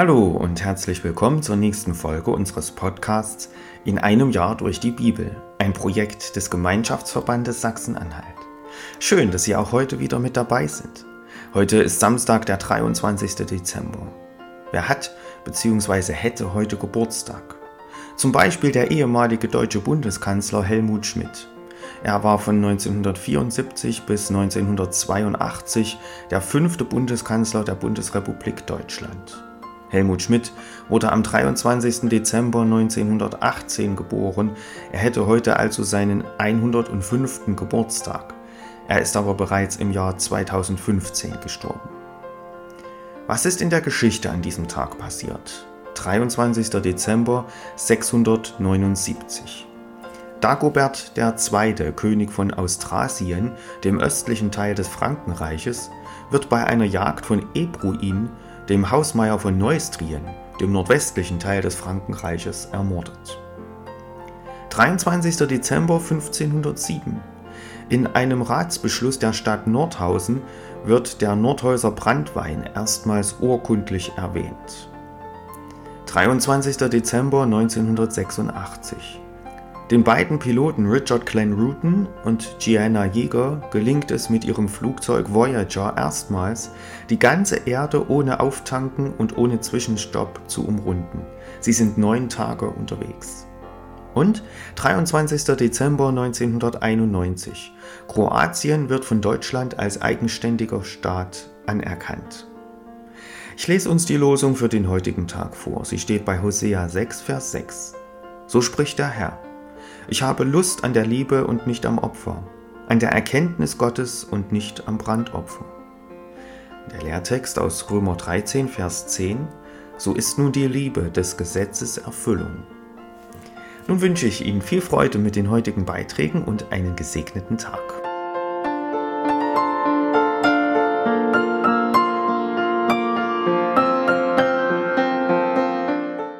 Hallo und herzlich willkommen zur nächsten Folge unseres Podcasts In einem Jahr durch die Bibel, ein Projekt des Gemeinschaftsverbandes Sachsen-Anhalt. Schön, dass Sie auch heute wieder mit dabei sind. Heute ist Samstag, der 23. Dezember. Wer hat bzw. hätte heute Geburtstag? Zum Beispiel der ehemalige deutsche Bundeskanzler Helmut Schmidt. Er war von 1974 bis 1982 der fünfte Bundeskanzler der Bundesrepublik Deutschland. Helmut Schmidt wurde am 23. Dezember 1918 geboren. Er hätte heute also seinen 105. Geburtstag. Er ist aber bereits im Jahr 2015 gestorben. Was ist in der Geschichte an diesem Tag passiert? 23. Dezember 679. Dagobert II., König von Austrasien, dem östlichen Teil des Frankenreiches, wird bei einer Jagd von Ebruin, dem Hausmeier von Neustrien, dem nordwestlichen Teil des Frankenreiches, ermordet. 23. Dezember 1507. In einem Ratsbeschluss der Stadt Nordhausen wird der Nordhäuser Brandwein erstmals urkundlich erwähnt. 23. Dezember 1986. Den beiden Piloten Richard Glenn Rutten und Gianna Yeager gelingt es mit ihrem Flugzeug Voyager erstmals, die ganze Erde ohne Auftanken und ohne Zwischenstopp zu umrunden. Sie sind neun Tage unterwegs. Und 23. Dezember 1991. Kroatien wird von Deutschland als eigenständiger Staat anerkannt. Ich lese uns die Losung für den heutigen Tag vor. Sie steht bei Hosea 6, Vers 6. So spricht der Herr. Ich habe Lust an der Liebe und nicht am Opfer, an der Erkenntnis Gottes und nicht am Brandopfer. Der Lehrtext aus Römer 13, Vers 10. So ist nun die Liebe des Gesetzes Erfüllung. Nun wünsche ich Ihnen viel Freude mit den heutigen Beiträgen und einen gesegneten Tag.